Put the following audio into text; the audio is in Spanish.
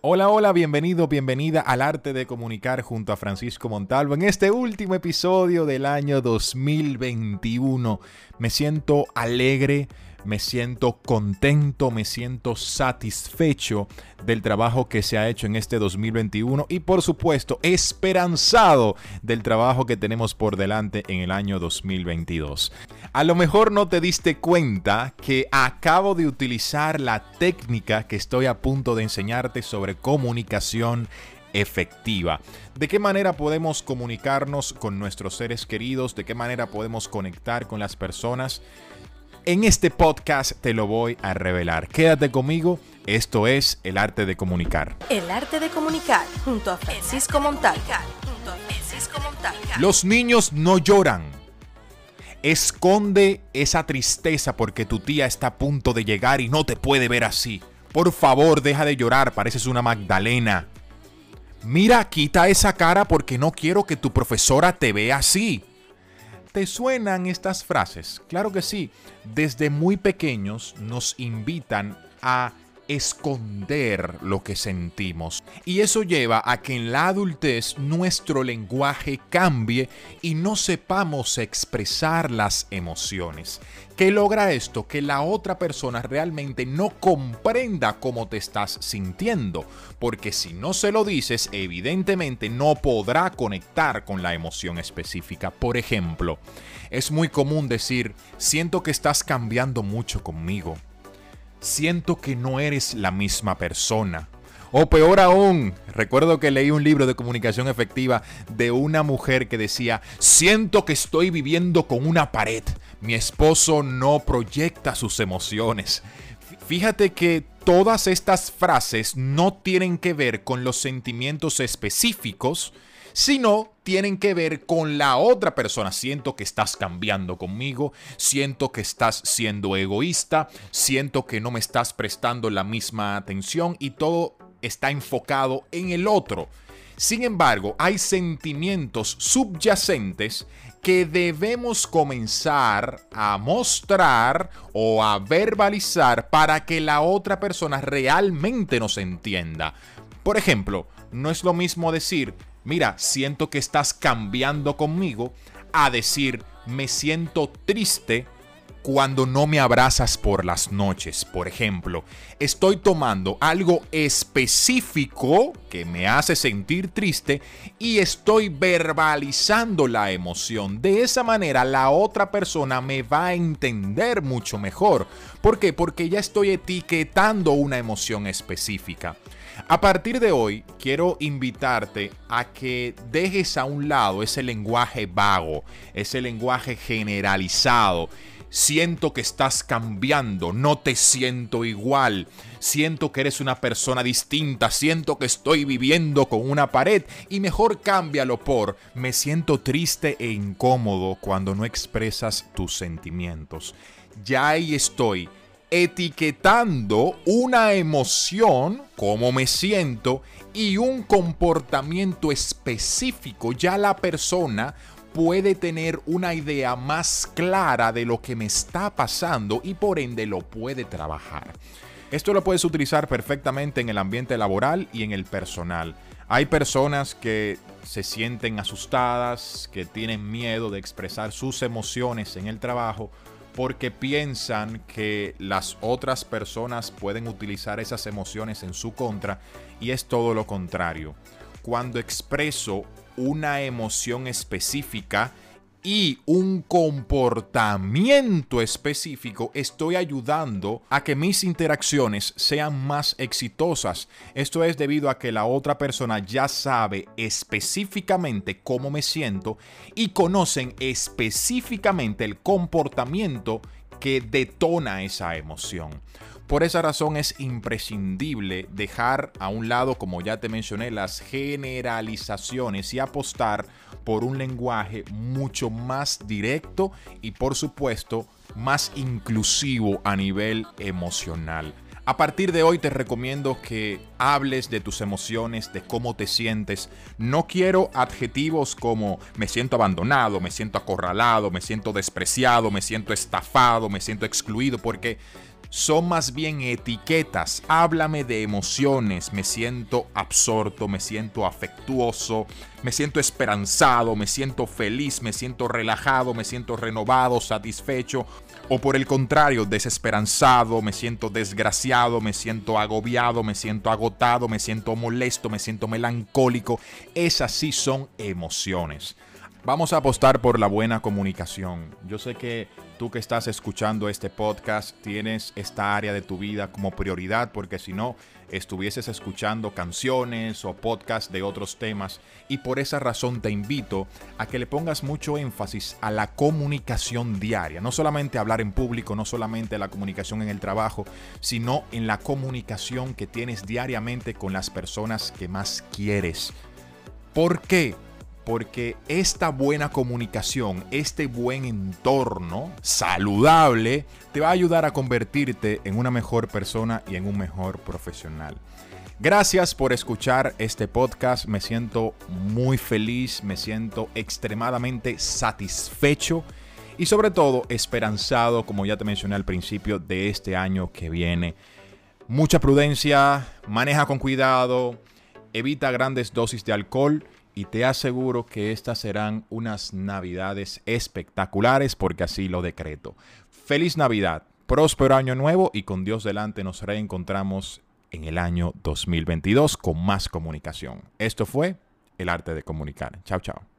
Hola, hola, bienvenido, bienvenida al arte de comunicar junto a Francisco Montalvo en este último episodio del año 2021. Me siento alegre, me siento contento, me siento satisfecho del trabajo que se ha hecho en este 2021 y por supuesto esperanzado del trabajo que tenemos por delante en el año 2022. A lo mejor no te diste cuenta que acabo de utilizar la técnica que estoy a punto de enseñarte sobre comunicación efectiva. ¿De qué manera podemos comunicarnos con nuestros seres queridos? ¿De qué manera podemos conectar con las personas? En este podcast te lo voy a revelar. Quédate conmigo. Esto es El Arte de Comunicar. El Arte de Comunicar junto a Francisco Montal. Los niños no lloran. Esconde esa tristeza porque tu tía está a punto de llegar y no te puede ver así. Por favor, deja de llorar, pareces una Magdalena. Mira, quita esa cara porque no quiero que tu profesora te vea así. ¿Te suenan estas frases? Claro que sí. Desde muy pequeños nos invitan a esconder lo que sentimos. Y eso lleva a que en la adultez nuestro lenguaje cambie y no sepamos expresar las emociones. ¿Qué logra esto? Que la otra persona realmente no comprenda cómo te estás sintiendo. Porque si no se lo dices, evidentemente no podrá conectar con la emoción específica. Por ejemplo, es muy común decir, siento que estás cambiando mucho conmigo siento que no eres la misma persona. O peor aún, recuerdo que leí un libro de comunicación efectiva de una mujer que decía, siento que estoy viviendo con una pared. Mi esposo no proyecta sus emociones. Fíjate que todas estas frases no tienen que ver con los sentimientos específicos, sino tienen que ver con la otra persona. Siento que estás cambiando conmigo, siento que estás siendo egoísta, siento que no me estás prestando la misma atención y todo está enfocado en el otro. Sin embargo, hay sentimientos subyacentes que debemos comenzar a mostrar o a verbalizar para que la otra persona realmente nos entienda. Por ejemplo, no es lo mismo decir, mira, siento que estás cambiando conmigo, a decir, me siento triste cuando no me abrazas por las noches. Por ejemplo, estoy tomando algo específico que me hace sentir triste y estoy verbalizando la emoción. De esa manera la otra persona me va a entender mucho mejor. ¿Por qué? Porque ya estoy etiquetando una emoción específica. A partir de hoy, quiero invitarte a que dejes a un lado ese lenguaje vago, ese lenguaje generalizado. Siento que estás cambiando, no te siento igual. Siento que eres una persona distinta, siento que estoy viviendo con una pared y mejor cámbialo por me siento triste e incómodo cuando no expresas tus sentimientos. Ya ahí estoy etiquetando una emoción, cómo me siento, y un comportamiento específico. Ya la persona puede tener una idea más clara de lo que me está pasando y por ende lo puede trabajar. Esto lo puedes utilizar perfectamente en el ambiente laboral y en el personal. Hay personas que se sienten asustadas, que tienen miedo de expresar sus emociones en el trabajo porque piensan que las otras personas pueden utilizar esas emociones en su contra y es todo lo contrario. Cuando expreso una emoción específica, y un comportamiento específico, estoy ayudando a que mis interacciones sean más exitosas. Esto es debido a que la otra persona ya sabe específicamente cómo me siento y conocen específicamente el comportamiento que detona esa emoción. Por esa razón es imprescindible dejar a un lado, como ya te mencioné, las generalizaciones y apostar por un lenguaje mucho más directo y por supuesto más inclusivo a nivel emocional. A partir de hoy te recomiendo que hables de tus emociones, de cómo te sientes. No quiero adjetivos como me siento abandonado, me siento acorralado, me siento despreciado, me siento estafado, me siento excluido, porque son más bien etiquetas. Háblame de emociones. Me siento absorto, me siento afectuoso, me siento esperanzado, me siento feliz, me siento relajado, me siento renovado, satisfecho. O por el contrario, desesperanzado, me siento desgraciado, me siento agobiado, me siento agotado, me siento molesto, me siento melancólico. Esas sí son emociones. Vamos a apostar por la buena comunicación. Yo sé que tú que estás escuchando este podcast tienes esta área de tu vida como prioridad porque si no estuvieses escuchando canciones o podcasts de otros temas y por esa razón te invito a que le pongas mucho énfasis a la comunicación diaria, no solamente hablar en público, no solamente la comunicación en el trabajo, sino en la comunicación que tienes diariamente con las personas que más quieres. ¿Por qué? Porque esta buena comunicación, este buen entorno saludable, te va a ayudar a convertirte en una mejor persona y en un mejor profesional. Gracias por escuchar este podcast, me siento muy feliz, me siento extremadamente satisfecho y sobre todo esperanzado, como ya te mencioné al principio, de este año que viene. Mucha prudencia, maneja con cuidado, evita grandes dosis de alcohol y te aseguro que estas serán unas navidades espectaculares porque así lo decreto. Feliz Navidad, próspero año nuevo y con Dios delante nos reencontramos en el año 2022 con más comunicación. Esto fue el arte de comunicar. Chao, chao.